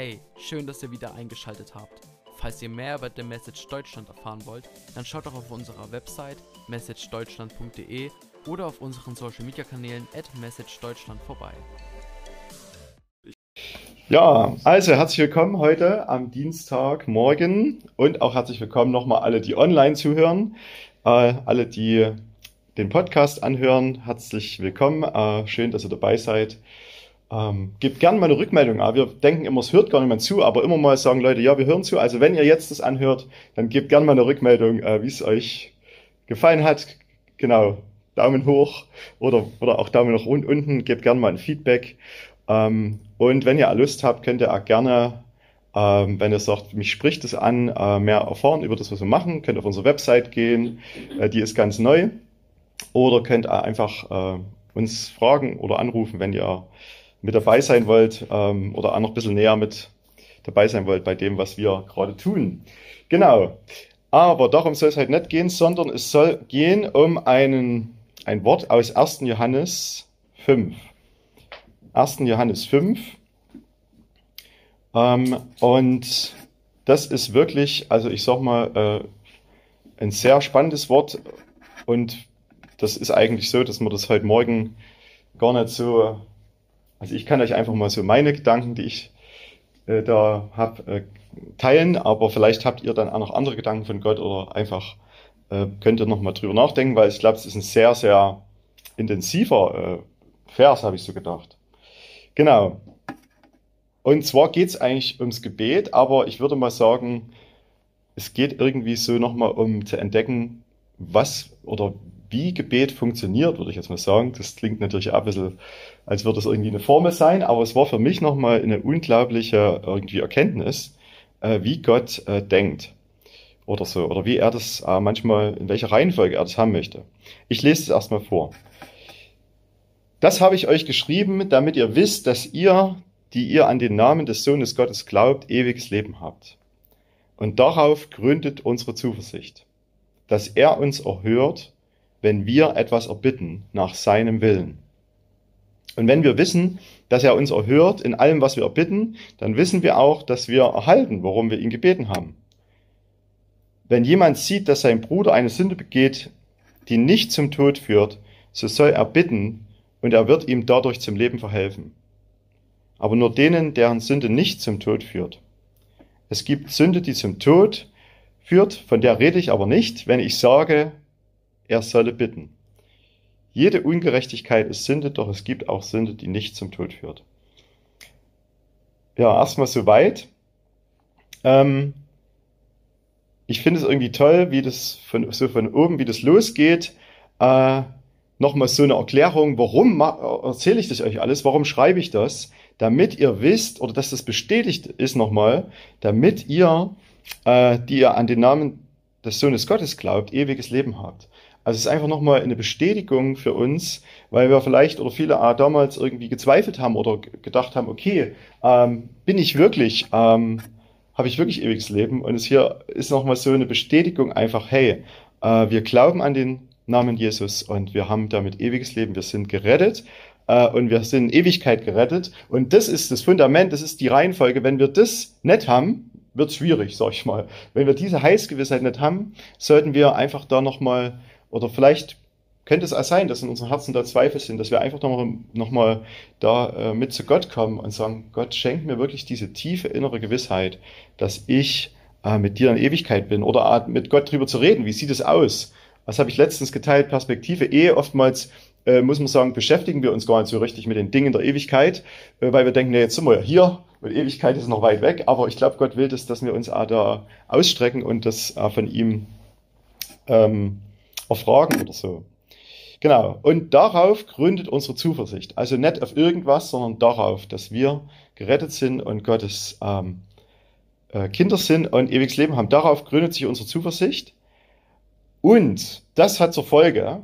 Hey, schön, dass ihr wieder eingeschaltet habt. Falls ihr mehr über The Message Deutschland erfahren wollt, dann schaut doch auf unserer Website messagedeutschland.de oder auf unseren Social Media Kanälen at messagedeutschland vorbei. Ja, also herzlich willkommen heute am Dienstagmorgen und auch herzlich willkommen nochmal alle, die online zuhören, äh, alle, die den Podcast anhören. Herzlich willkommen, äh, schön, dass ihr dabei seid. Ähm, gebt gerne mal eine Rückmeldung. Wir denken immer, es hört gar niemand zu, aber immer mal sagen Leute, ja, wir hören zu. Also wenn ihr jetzt das anhört, dann gebt gerne mal eine Rückmeldung, äh, wie es euch gefallen hat. Genau, Daumen hoch oder, oder auch Daumen nach unten. Gebt gerne mal ein Feedback. Ähm, und wenn ihr Lust habt, könnt ihr auch gerne, ähm, wenn ihr sagt, mich spricht es an, äh, mehr erfahren über das, was wir machen, könnt auf unsere Website gehen. Äh, die ist ganz neu. Oder könnt ihr einfach äh, uns fragen oder anrufen, wenn ihr mit dabei sein wollt ähm, oder auch noch ein bisschen näher mit dabei sein wollt bei dem, was wir gerade tun. Genau. Aber darum soll es halt nicht gehen, sondern es soll gehen um einen, ein Wort aus 1. Johannes 5. 1. Johannes 5. Ähm, und das ist wirklich, also ich sag mal, äh, ein sehr spannendes Wort. Und das ist eigentlich so, dass man das heute Morgen gar nicht so also ich kann euch einfach mal so meine Gedanken, die ich äh, da habe, äh, teilen, aber vielleicht habt ihr dann auch noch andere Gedanken von Gott oder einfach äh, könnt ihr noch mal drüber nachdenken, weil ich glaube, es ist ein sehr, sehr intensiver äh, Vers, habe ich so gedacht. Genau. Und zwar geht es eigentlich ums Gebet, aber ich würde mal sagen, es geht irgendwie so nochmal um zu entdecken, was oder wie Gebet funktioniert, würde ich jetzt mal sagen. Das klingt natürlich ein bisschen, als würde es irgendwie eine Formel sein, aber es war für mich nochmal eine unglaubliche irgendwie Erkenntnis, äh, wie Gott äh, denkt oder so, oder wie er das äh, manchmal, in welcher Reihenfolge er das haben möchte. Ich lese es erstmal vor. Das habe ich euch geschrieben, damit ihr wisst, dass ihr, die ihr an den Namen des Sohnes Gottes glaubt, ewiges Leben habt. Und darauf gründet unsere Zuversicht, dass er uns erhört wenn wir etwas erbitten nach seinem Willen. Und wenn wir wissen, dass er uns erhört in allem, was wir erbitten, dann wissen wir auch, dass wir erhalten, worum wir ihn gebeten haben. Wenn jemand sieht, dass sein Bruder eine Sünde begeht, die nicht zum Tod führt, so soll er bitten und er wird ihm dadurch zum Leben verhelfen. Aber nur denen, deren Sünde nicht zum Tod führt. Es gibt Sünde, die zum Tod führt, von der rede ich aber nicht, wenn ich sage, er solle bitten. Jede Ungerechtigkeit ist Sünde, doch es gibt auch Sünde, die nicht zum Tod führt. Ja, erstmal soweit. Ähm, ich finde es irgendwie toll, wie das von, so von oben, wie das losgeht. Äh, Nochmal so eine Erklärung, warum erzähle ich das euch alles, warum schreibe ich das? Damit ihr wisst, oder dass das bestätigt ist nochmal, damit ihr, äh, die ihr an den Namen des Sohnes Gottes glaubt, ewiges Leben habt. Also es ist einfach nochmal eine Bestätigung für uns, weil wir vielleicht oder viele äh, damals irgendwie gezweifelt haben oder gedacht haben, okay, ähm, bin ich wirklich, ähm, habe ich wirklich ewiges Leben? Und es hier ist nochmal so eine Bestätigung einfach, hey, äh, wir glauben an den Namen Jesus und wir haben damit ewiges Leben, wir sind gerettet äh, und wir sind in Ewigkeit gerettet. Und das ist das Fundament, das ist die Reihenfolge. Wenn wir das nicht haben, wird schwierig, sag ich mal. Wenn wir diese Heißgewissheit nicht haben, sollten wir einfach da nochmal oder vielleicht könnte es auch sein, dass in unseren Herzen da Zweifel sind, dass wir einfach nochmal noch mal da äh, mit zu Gott kommen und sagen, Gott schenkt mir wirklich diese tiefe innere Gewissheit, dass ich äh, mit dir in Ewigkeit bin oder mit Gott drüber zu reden. Wie sieht es aus? Was habe ich letztens geteilt? Perspektive eh oftmals äh, muss man sagen, beschäftigen wir uns gar nicht so richtig mit den Dingen der Ewigkeit, äh, weil wir denken, nee, jetzt sind wir ja hier und Ewigkeit ist noch weit weg. Aber ich glaube, Gott will das, dass wir uns auch da ausstrecken und das äh, von ihm ähm, erfragen oder so. Genau. Und darauf gründet unsere Zuversicht. Also nicht auf irgendwas, sondern darauf, dass wir gerettet sind und Gottes ähm, äh, Kinder sind und ewiges Leben haben. Darauf gründet sich unsere Zuversicht. Und das hat zur Folge,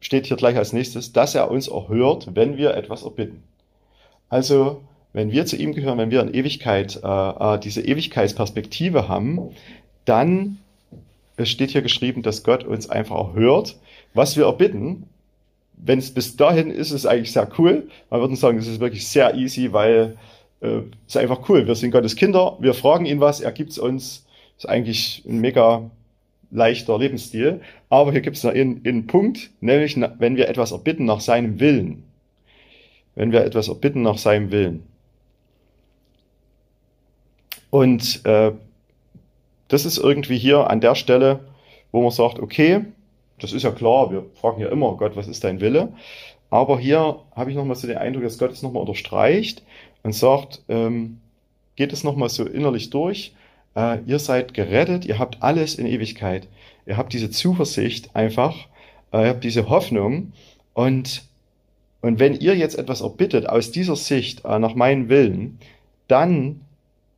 steht hier gleich als nächstes, dass er uns erhört, wenn wir etwas erbitten. Also, wenn wir zu ihm gehören, wenn wir in Ewigkeit äh, äh diese Ewigkeitsperspektive haben, dann es steht hier geschrieben, dass Gott uns einfach hört, was wir erbitten. Wenn es bis dahin ist, ist es eigentlich sehr cool. Man würde sagen, das ist wirklich sehr easy, weil äh, ist einfach cool. Wir sind Gottes Kinder, wir fragen ihn was, er gibt es uns. Ist eigentlich ein mega leichter Lebensstil. Aber hier gibt es noch einen, einen Punkt, nämlich wenn wir etwas erbitten nach seinem Willen. Wenn wir etwas erbitten nach seinem Willen. Und äh, das ist irgendwie hier an der Stelle, wo man sagt, okay, das ist ja klar, wir fragen ja immer, Gott, was ist dein Wille? Aber hier habe ich nochmal so den Eindruck, dass Gott es nochmal unterstreicht und sagt, ähm, geht es nochmal so innerlich durch, äh, ihr seid gerettet, ihr habt alles in Ewigkeit. Ihr habt diese Zuversicht einfach, äh, ihr habt diese Hoffnung und, und wenn ihr jetzt etwas erbittet aus dieser Sicht äh, nach meinem Willen, dann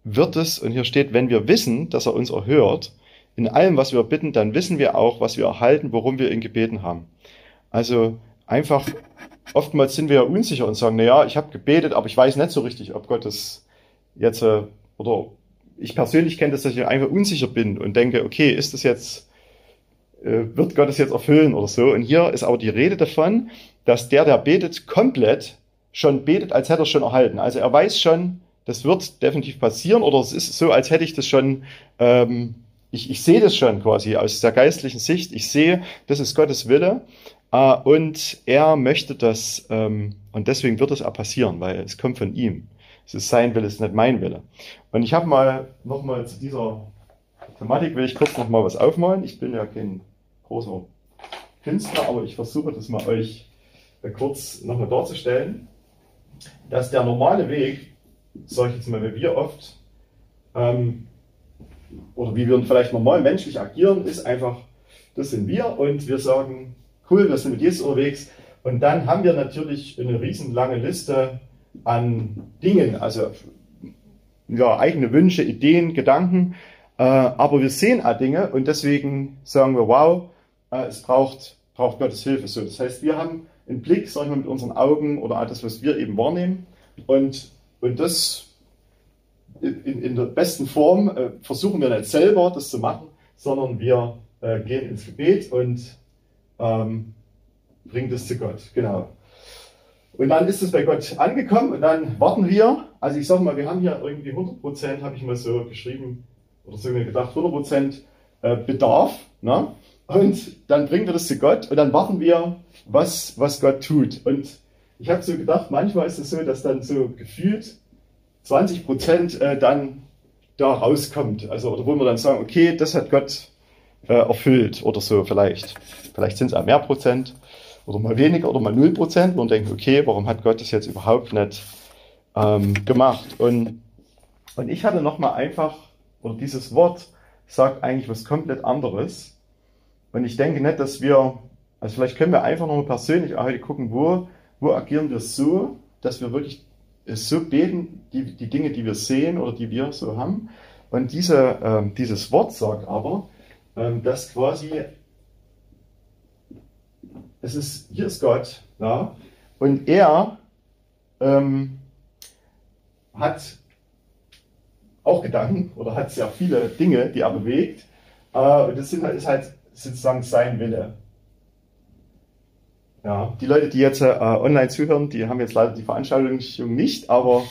wird es, und hier steht, wenn wir wissen, dass er uns erhört, in allem, was wir bitten, dann wissen wir auch, was wir erhalten, worum wir ihn gebeten haben. Also einfach, oftmals sind wir ja unsicher und sagen, na ja, ich habe gebetet, aber ich weiß nicht so richtig, ob Gott es jetzt, äh, oder ich persönlich kenne das, dass ich einfach unsicher bin und denke, okay, ist das jetzt, äh, wird Gott es jetzt erfüllen oder so? Und hier ist aber die Rede davon, dass der, der betet, komplett schon betet, als hätte er schon erhalten. Also er weiß schon, das wird definitiv passieren oder es ist so, als hätte ich das schon, ähm, ich, ich sehe das schon quasi aus der geistlichen Sicht. Ich sehe, das ist Gottes Wille äh, und er möchte das ähm, und deswegen wird es auch passieren, weil es kommt von ihm. Es ist sein Wille, es ist nicht mein Wille. Und ich habe mal nochmal zu dieser Thematik, will ich kurz nochmal was aufmalen. Ich bin ja kein großer Künstler, aber ich versuche das mal euch äh, kurz nochmal darzustellen, dass der normale Weg sage ich jetzt mal, wie wir oft ähm, oder wie wir vielleicht normal menschlich agieren, ist einfach, das sind wir und wir sagen, cool, wir sind mit Jesus unterwegs. Und dann haben wir natürlich eine riesenlange Liste an Dingen, also ja, eigene Wünsche, Ideen, Gedanken. Äh, aber wir sehen auch Dinge und deswegen sagen wir, wow, äh, es braucht, braucht Gottes Hilfe. So, das heißt, wir haben einen Blick, sagen wir, mit unseren Augen oder all das, was wir eben wahrnehmen. Und und das in, in der besten Form äh, versuchen wir nicht selber das zu machen, sondern wir äh, gehen ins Gebet und ähm, bringen das zu Gott. Genau. Und dann ist es bei Gott angekommen und dann warten wir. Also ich sage mal, wir haben hier irgendwie 100 Prozent, habe ich mal so geschrieben oder so gedacht, 100 Prozent äh, Bedarf. Ne? Und dann bringen wir das zu Gott und dann warten wir, was, was Gott tut. Und ich habe so gedacht, manchmal ist es so, dass dann so gefühlt 20 Prozent äh, dann da rauskommt. Also, oder wo wir dann sagen, okay, das hat Gott äh, erfüllt oder so vielleicht. Vielleicht sind es auch mehr Prozent oder mal weniger oder mal null Prozent. Und denken, okay, warum hat Gott das jetzt überhaupt nicht ähm, gemacht? Und, und ich hatte nochmal einfach, oder dieses Wort sagt eigentlich was komplett anderes. Und ich denke nicht, dass wir, also vielleicht können wir einfach nochmal persönlich heute gucken, wo wo agieren wir so, dass wir wirklich so beten, die, die Dinge, die wir sehen oder die wir so haben. Und diese, ähm, dieses Wort sagt aber, ähm, dass quasi, es ist, hier ist Gott, ja, und er ähm, hat auch Gedanken oder hat sehr viele Dinge, die er bewegt. Äh, und das sind, ist halt sozusagen sein Wille. Ja, die Leute, die jetzt äh, online zuhören, die haben jetzt leider die Veranstaltung nicht, aber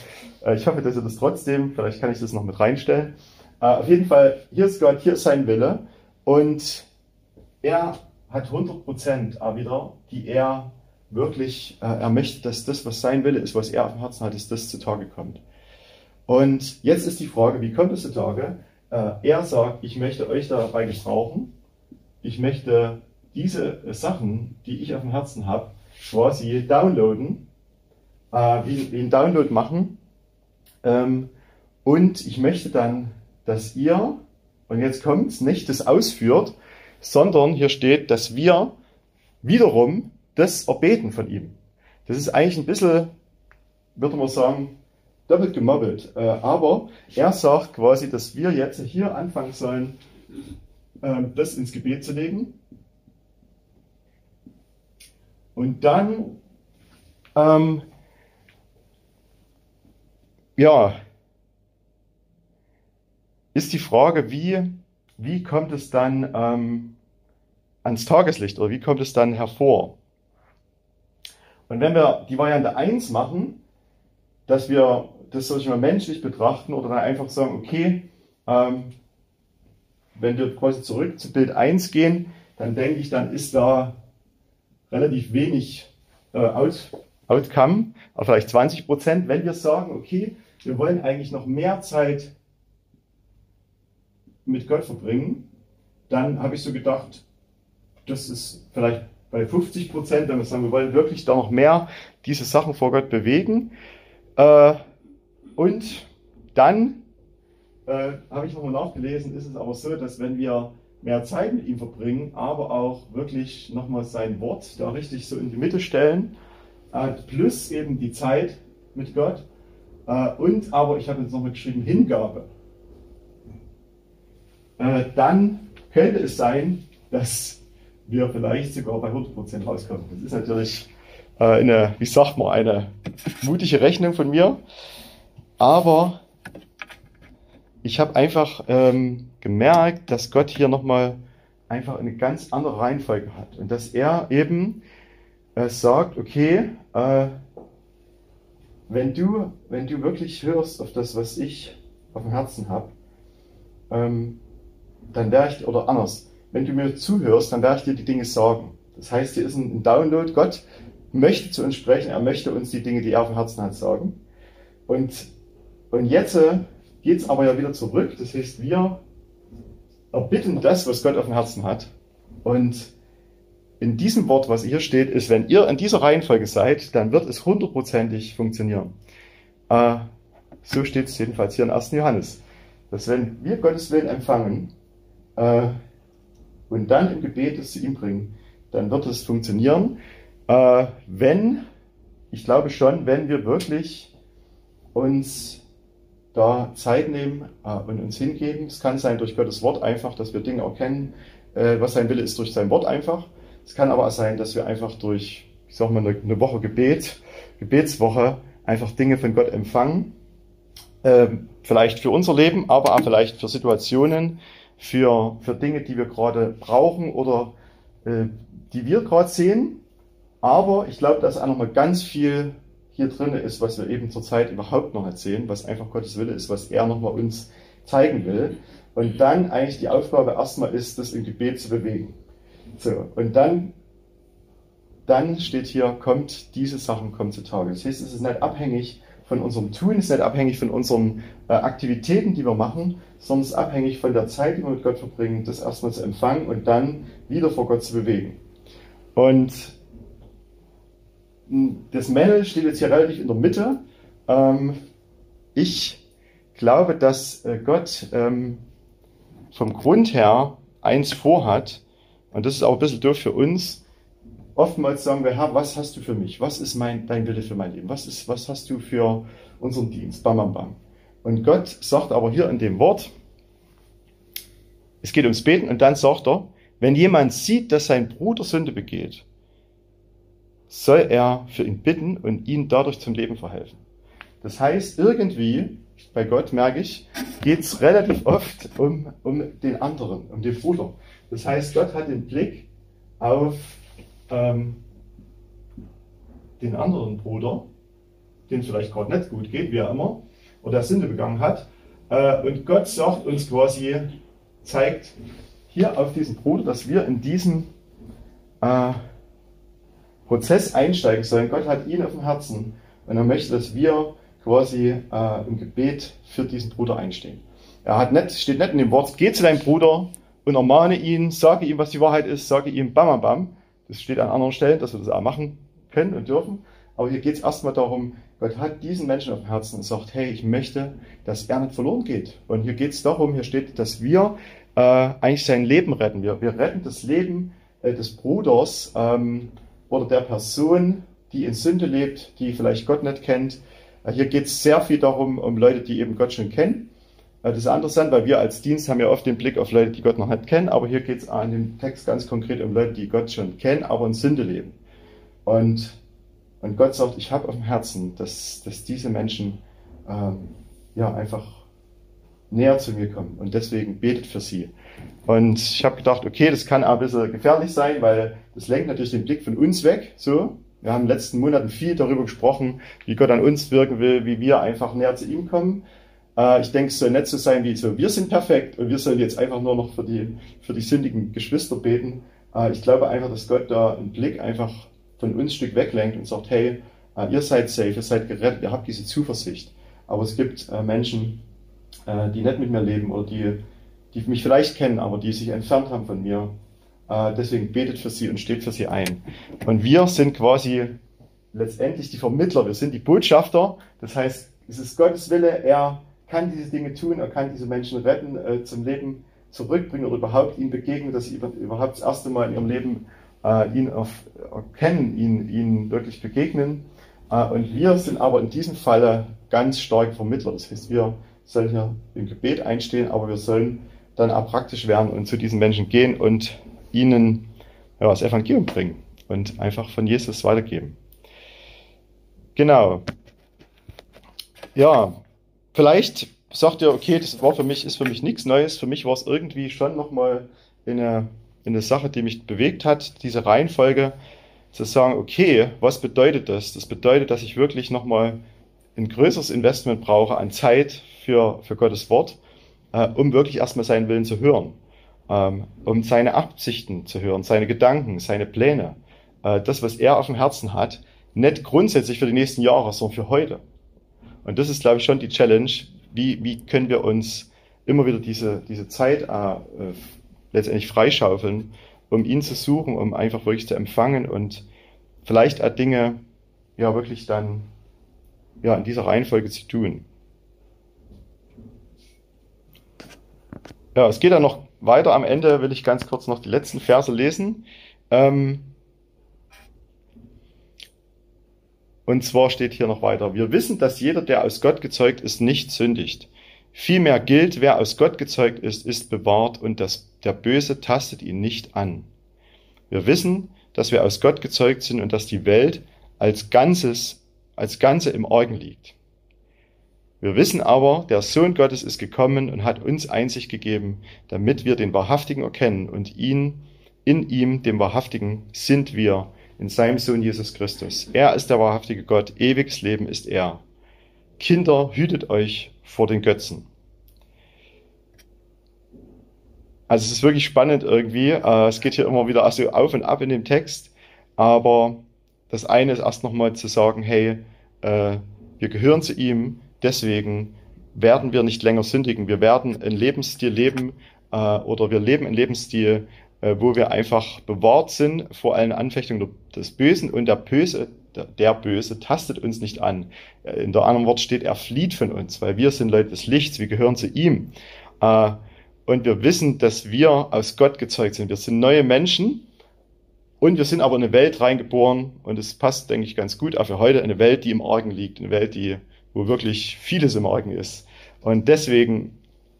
äh, ich hoffe, dass ihr das trotzdem, vielleicht kann ich das noch mit reinstellen. Äh, auf jeden Fall, hier ist Gott, hier ist sein Wille und er hat 100 Prozent wieder, die er wirklich, äh, er möchte, dass das, was sein Wille ist, was er auf dem Herzen hat, dass das zutage kommt. Und jetzt ist die Frage, wie kommt es zutage? Äh, er sagt, ich möchte euch dabei gebrauchen, ich möchte diese Sachen, die ich auf dem Herzen habe, quasi downloaden, äh, wie, wie einen Download machen. Ähm, und ich möchte dann, dass ihr, und jetzt kommt's, nicht das ausführt, sondern hier steht, dass wir wiederum das erbeten von ihm. Das ist eigentlich ein bisschen, würde man sagen, doppelt gemobbelt. Äh, aber er sagt quasi, dass wir jetzt hier anfangen sollen, äh, das ins Gebet zu legen und dann, ähm, ja, ist die Frage, wie, wie kommt es dann ähm, ans Tageslicht oder wie kommt es dann hervor? Und wenn wir die Variante 1 machen, dass wir das soll ich mal menschlich betrachten oder dann einfach sagen, okay, ähm, wenn wir quasi zurück zu Bild 1 gehen, dann denke ich, dann ist da relativ wenig äh, Out, Outcome, vielleicht 20 Prozent. Wenn wir sagen, okay, wir wollen eigentlich noch mehr Zeit mit Gott verbringen, dann habe ich so gedacht, das ist vielleicht bei 50 Prozent, wenn wir sagen, wir wollen wirklich da noch mehr diese Sachen vor Gott bewegen. Äh, und dann äh, habe ich nochmal nachgelesen, ist es aber so, dass wenn wir mehr Zeit mit ihm verbringen, aber auch wirklich nochmal sein Wort da richtig so in die Mitte stellen, äh, plus eben die Zeit mit Gott. Äh, und aber, ich habe jetzt nochmal geschrieben, Hingabe, äh, dann könnte es sein, dass wir vielleicht sogar bei 100% rauskommen. Das ist natürlich eine, wie sagt man, eine mutige Rechnung von mir, aber ich habe einfach ähm, gemerkt, dass Gott hier nochmal einfach eine ganz andere Reihenfolge hat und dass er eben äh, sagt, okay, äh, wenn du, wenn du wirklich hörst auf das, was ich auf dem Herzen habe, ähm, dann werde ich, oder anders, wenn du mir zuhörst, dann werde ich dir die Dinge sagen. Das heißt, hier ist ein Download. Gott möchte zu uns sprechen, er möchte uns die Dinge, die er auf dem Herzen hat, sagen. Und, und jetzt äh, geht es aber ja wieder zurück. Das heißt, wir erbitten das, was Gott auf dem Herzen hat. Und in diesem Wort, was hier steht, ist, wenn ihr in dieser Reihenfolge seid, dann wird es hundertprozentig funktionieren. Äh, so steht es jedenfalls hier in 1. Johannes. Dass wenn wir Gottes Willen empfangen äh, und dann im Gebet es zu ihm bringen, dann wird es funktionieren. Äh, wenn, ich glaube schon, wenn wir wirklich uns da Zeit nehmen äh, und uns hingeben. Es kann sein durch Gottes Wort einfach, dass wir Dinge erkennen, äh, was sein Wille ist durch sein Wort einfach. Es kann aber auch sein, dass wir einfach durch, ich sag mal, eine, Woche Gebet, Gebetswoche, einfach Dinge von Gott empfangen. Äh, vielleicht für unser Leben, aber auch vielleicht für Situationen, für, für Dinge, die wir gerade brauchen oder äh, die wir gerade sehen. Aber ich glaube, da ist auch nochmal ganz viel hier drin ist, was wir eben zurzeit überhaupt noch erzählen, was einfach Gottes Wille ist, was er nochmal uns zeigen will. Und dann eigentlich die Aufgabe erstmal ist, das im Gebet zu bewegen. So, und dann, dann steht hier, kommt, diese Sachen kommen zutage. Das heißt, es ist nicht abhängig von unserem Tun, es ist nicht abhängig von unseren äh, Aktivitäten, die wir machen, sondern es ist abhängig von der Zeit, die wir mit Gott verbringen, das erstmal zu empfangen und dann wieder vor Gott zu bewegen. Und das Männle steht jetzt hier relativ in der Mitte. Ähm, ich glaube, dass äh, Gott ähm, vom Grund her eins vorhat, und das ist auch ein bisschen doof für uns. Oftmals sagen wir, Herr, was hast du für mich? Was ist mein, dein Wille für mein Leben? Was, ist, was hast du für unseren Dienst? Bam, bam, bam. Und Gott sagt aber hier in dem Wort, es geht ums Beten und dann sagt er, wenn jemand sieht, dass sein Bruder Sünde begeht, soll er für ihn bitten und ihn dadurch zum Leben verhelfen. Das heißt, irgendwie, bei Gott merke ich, geht es relativ oft um, um den anderen, um den Bruder. Das heißt, Gott hat den Blick auf ähm, den anderen Bruder, den vielleicht gerade nicht gut geht, wie er immer, oder Sünde begangen hat. Äh, und Gott sagt uns quasi, zeigt hier auf diesen Bruder, dass wir in diesem äh, Prozess einsteigen sollen. Gott hat ihn auf dem Herzen und er möchte, dass wir quasi äh, im Gebet für diesen Bruder einstehen. Er hat nicht, steht nicht in dem Wort, geh zu deinem Bruder und ermahne ihn, sage ihm, was die Wahrheit ist, sage ihm bam, bam, bam. Das steht an anderen Stellen, dass wir das auch machen können und dürfen. Aber hier geht es erstmal darum, Gott hat diesen Menschen auf dem Herzen und sagt, hey, ich möchte, dass er nicht verloren geht. Und hier geht es darum, hier steht, dass wir äh, eigentlich sein Leben retten. Wir, wir retten das Leben äh, des Bruders ähm, oder der Person, die in Sünde lebt, die vielleicht Gott nicht kennt. Äh, hier geht es sehr viel darum, um Leute, die eben Gott schon kennen. Äh, das ist interessant, weil wir als Dienst haben ja oft den Blick auf Leute, die Gott noch nicht kennen, aber hier geht es an dem Text ganz konkret um Leute, die Gott schon kennen, aber in Sünde leben. Und, und Gott sagt, ich habe auf dem Herzen, dass, dass diese Menschen ähm, ja einfach näher zu mir kommen und deswegen betet für sie. Und ich habe gedacht, okay, das kann auch ein bisschen gefährlich sein, weil das lenkt natürlich den Blick von uns weg, so, wir haben in den letzten Monaten viel darüber gesprochen, wie Gott an uns wirken will, wie wir einfach näher zu ihm kommen. Äh, ich denke, es soll nicht so sein wie so, wir sind perfekt und wir sollen jetzt einfach nur noch für die, für die sündigen Geschwister beten. Äh, ich glaube einfach, dass Gott da einen Blick einfach von uns ein Stück weglenkt und sagt, hey, äh, ihr seid safe, ihr seid gerettet, ihr habt diese Zuversicht. Aber es gibt Menschen, die nicht mit mir leben oder die, die mich vielleicht kennen, aber die sich entfernt haben von mir äh, deswegen betet für sie und steht für sie ein. Und wir sind quasi letztendlich die Vermittler, wir sind die Botschafter. Das heißt, es ist Gottes Wille, er kann diese Dinge tun, er kann diese Menschen retten, äh, zum Leben zurückbringen oder überhaupt ihnen begegnen, dass sie überhaupt das erste Mal in ihrem Leben äh, ihn auf, erkennen, ihn, ihn wirklich begegnen. Äh, und wir sind aber in diesem Falle ganz stark Vermittler. Das heißt, wir sollen hier im Gebet einstehen, aber wir sollen dann auch praktisch werden und zu diesen Menschen gehen und ihnen ja, das Evangelium bringen und einfach von Jesus weitergeben. Genau. Ja, vielleicht sagt ihr, okay, das war für mich, ist für mich nichts Neues. Für mich war es irgendwie schon nochmal eine, eine Sache, die mich bewegt hat, diese Reihenfolge, zu sagen, okay, was bedeutet das? Das bedeutet, dass ich wirklich nochmal ein größeres Investment brauche an Zeit für, für Gottes Wort, äh, um wirklich erstmal seinen Willen zu hören ähm, um seine Absichten zu hören, seine Gedanken, seine Pläne, äh, das, was er auf dem Herzen hat, nicht grundsätzlich für die nächsten Jahre, sondern für heute. Und das ist, glaube ich, schon die Challenge. Wie, wie können wir uns immer wieder diese, diese Zeit äh, letztendlich freischaufeln, um ihn zu suchen, um einfach wirklich zu empfangen und vielleicht Dinge ja wirklich dann ja in dieser Reihenfolge zu tun. Ja, es geht dann noch weiter am Ende will ich ganz kurz noch die letzten Verse lesen. Ähm, und zwar steht hier noch weiter. Wir wissen, dass jeder, der aus Gott gezeugt ist, nicht sündigt. Vielmehr gilt, wer aus Gott gezeugt ist, ist bewahrt und das, der Böse tastet ihn nicht an. Wir wissen, dass wir aus Gott gezeugt sind und dass die Welt als Ganzes, als Ganze im Orgen liegt. Wir wissen aber, der Sohn Gottes ist gekommen und hat uns Einsicht gegeben, damit wir den Wahrhaftigen erkennen und ihn, in ihm, dem Wahrhaftigen, sind wir, in seinem Sohn Jesus Christus. Er ist der wahrhaftige Gott, ewiges Leben ist er. Kinder, hütet euch vor den Götzen. Also es ist wirklich spannend irgendwie. Äh, es geht hier immer wieder also auf und ab in dem Text. Aber das eine ist erst nochmal zu sagen, hey, äh, wir gehören zu ihm, Deswegen werden wir nicht länger sündigen. Wir werden einen Lebensstil leben äh, oder wir leben einen Lebensstil, äh, wo wir einfach bewahrt sind vor allen Anfechtungen des Bösen und der Böse, der, der Böse tastet uns nicht an. Äh, in der anderen Wort steht, er flieht von uns, weil wir sind Leute des Lichts, wir gehören zu ihm. Äh, und wir wissen, dass wir aus Gott gezeugt sind. Wir sind neue Menschen und wir sind aber in eine Welt reingeboren und es passt, denke ich, ganz gut auch für heute, eine Welt, die im Argen liegt, eine Welt, die wo wirklich vieles im Argen ist. Und deswegen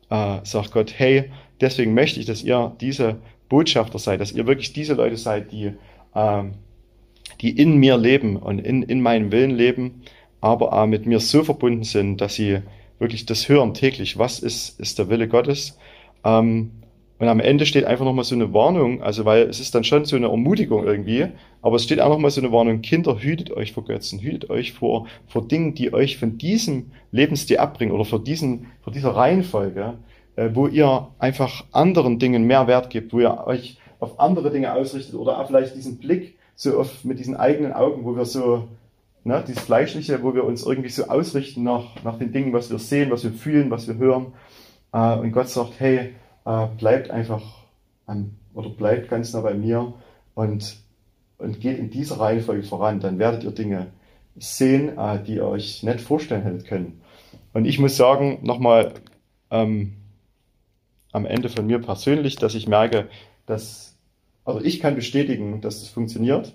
äh, sagt Gott, hey, deswegen möchte ich, dass ihr diese Botschafter seid, dass ihr wirklich diese Leute seid, die, äh, die in mir leben und in, in meinem Willen leben, aber äh, mit mir so verbunden sind, dass sie wirklich das hören täglich. Was ist, ist der Wille Gottes? Ähm, und am Ende steht einfach nochmal so eine Warnung, also weil es ist dann schon so eine Ermutigung irgendwie, aber es steht auch nochmal so eine Warnung, Kinder, hütet euch vor Götzen, hütet euch vor, vor Dingen, die euch von diesem Lebensstil abbringen oder vor, diesen, vor dieser Reihenfolge, äh, wo ihr einfach anderen Dingen mehr Wert gebt, wo ihr euch auf andere Dinge ausrichtet oder vielleicht diesen Blick so auf, mit diesen eigenen Augen, wo wir so, ne, dieses Fleischliche, wo wir uns irgendwie so ausrichten nach, nach den Dingen, was wir sehen, was wir fühlen, was wir hören. Äh, und Gott sagt, hey, äh, bleibt einfach an, oder bleibt ganz nah bei mir und und geht in dieser Reihenfolge voran, dann werdet ihr Dinge sehen, äh, die ihr euch nicht vorstellen hättet können. Und ich muss sagen, nochmal ähm, am Ende von mir persönlich, dass ich merke, dass, also ich kann bestätigen, dass das funktioniert.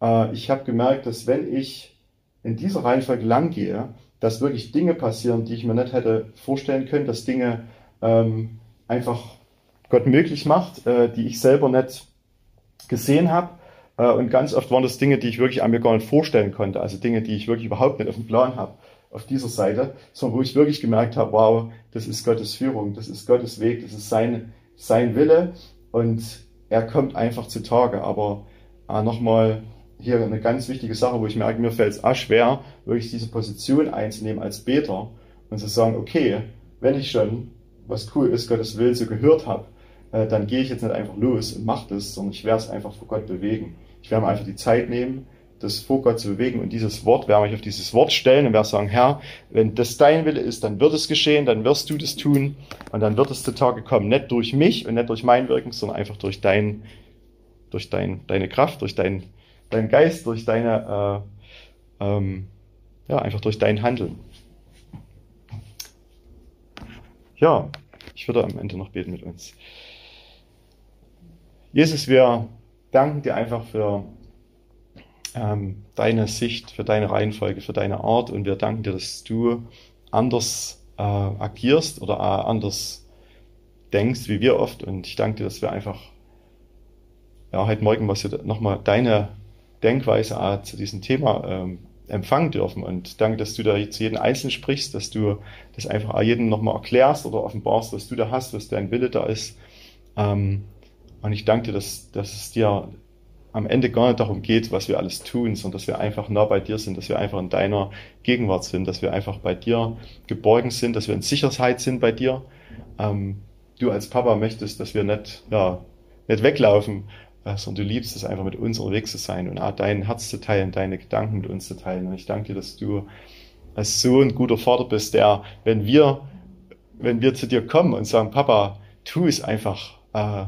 Äh, ich habe gemerkt, dass wenn ich in dieser Reihenfolge lang gehe, dass wirklich Dinge passieren, die ich mir nicht hätte vorstellen können, dass Dinge ähm, einfach Gott möglich macht, äh, die ich selber nicht gesehen habe äh, und ganz oft waren das Dinge, die ich wirklich an mir gar nicht vorstellen konnte. Also Dinge, die ich wirklich überhaupt nicht auf dem Plan habe auf dieser Seite, sondern wo ich wirklich gemerkt habe, wow, das ist Gottes Führung, das ist Gottes Weg, das ist sein, sein Wille und er kommt einfach zutage. Aber äh, nochmal, hier eine ganz wichtige Sache, wo ich merke, mir fällt es auch schwer, wirklich diese Position einzunehmen als Beter und zu sagen, okay, wenn ich schon, was cool ist, Gottes Willen so gehört habe, äh, dann gehe ich jetzt nicht einfach los und mache das, sondern ich werde es einfach vor Gott bewegen. Ich werde mir einfach die Zeit nehmen, das vor Gott zu bewegen und dieses Wort, werde mich auf dieses Wort stellen und werde sagen, Herr, wenn das dein Wille ist, dann wird es geschehen, dann wirst du das tun und dann wird es zutage kommen, nicht durch mich und nicht durch mein Wirken, sondern einfach durch dein, durch dein, deine Kraft, durch dein, dein Geist, durch deine, äh, ähm, ja, einfach durch dein Handeln. Ja, ich würde am Ende noch beten mit uns. Jesus, wir danken dir einfach für ähm, deine Sicht, für deine Reihenfolge, für deine Art und wir danken dir, dass du anders äh, agierst oder äh, anders denkst wie wir oft und ich danke dir, dass wir einfach ja, heute Morgen was nochmal deine Denkweise äh, zu diesem Thema ähm, empfangen dürfen und danke, dass du da zu jedem Einzelnen sprichst, dass du das einfach jedem nochmal erklärst oder offenbarst, was du da hast, was dein Wille da ist. Ähm, und ich danke dir, dass, dass es dir am Ende gar nicht darum geht, was wir alles tun, sondern dass wir einfach nah bei dir sind, dass wir einfach in deiner Gegenwart sind, dass wir einfach bei dir geborgen sind, dass wir in Sicherheit sind bei dir. Ähm, du als Papa möchtest, dass wir nicht, ja, nicht weglaufen, sondern du liebst es einfach mit uns unterwegs zu sein und auch dein Herz zu teilen, deine Gedanken mit uns zu teilen. Und ich danke dir, dass du als so ein guter Vater bist, der, wenn wir, wenn wir zu dir kommen und sagen, Papa, tu es einfach, äh,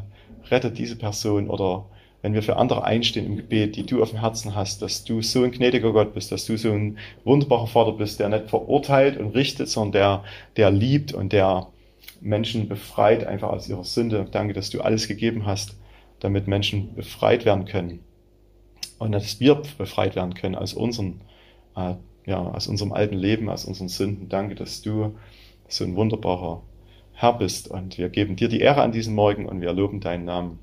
rette diese Person oder wenn wir für andere einstehen im Gebet, die du auf dem Herzen hast, dass du so ein gnädiger Gott bist, dass du so ein wunderbarer Vater bist, der nicht verurteilt und richtet, sondern der, der liebt und der Menschen befreit einfach aus ihrer Sünde. Danke, dass du alles gegeben hast, damit Menschen befreit werden können. Und dass wir befreit werden können aus unseren, äh, ja, aus unserem alten Leben, aus unseren Sünden. Danke, dass du so ein wunderbarer Herr bist. Und wir geben dir die Ehre an diesem Morgen und wir loben deinen Namen.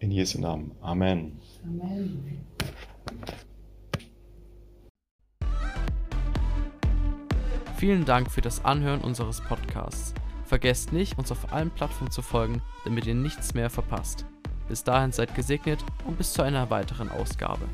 In Jesu Namen. Amen. Amen. Vielen Dank für das Anhören unseres Podcasts. Vergesst nicht, uns auf allen Plattformen zu folgen, damit ihr nichts mehr verpasst. Bis dahin seid gesegnet und bis zu einer weiteren Ausgabe.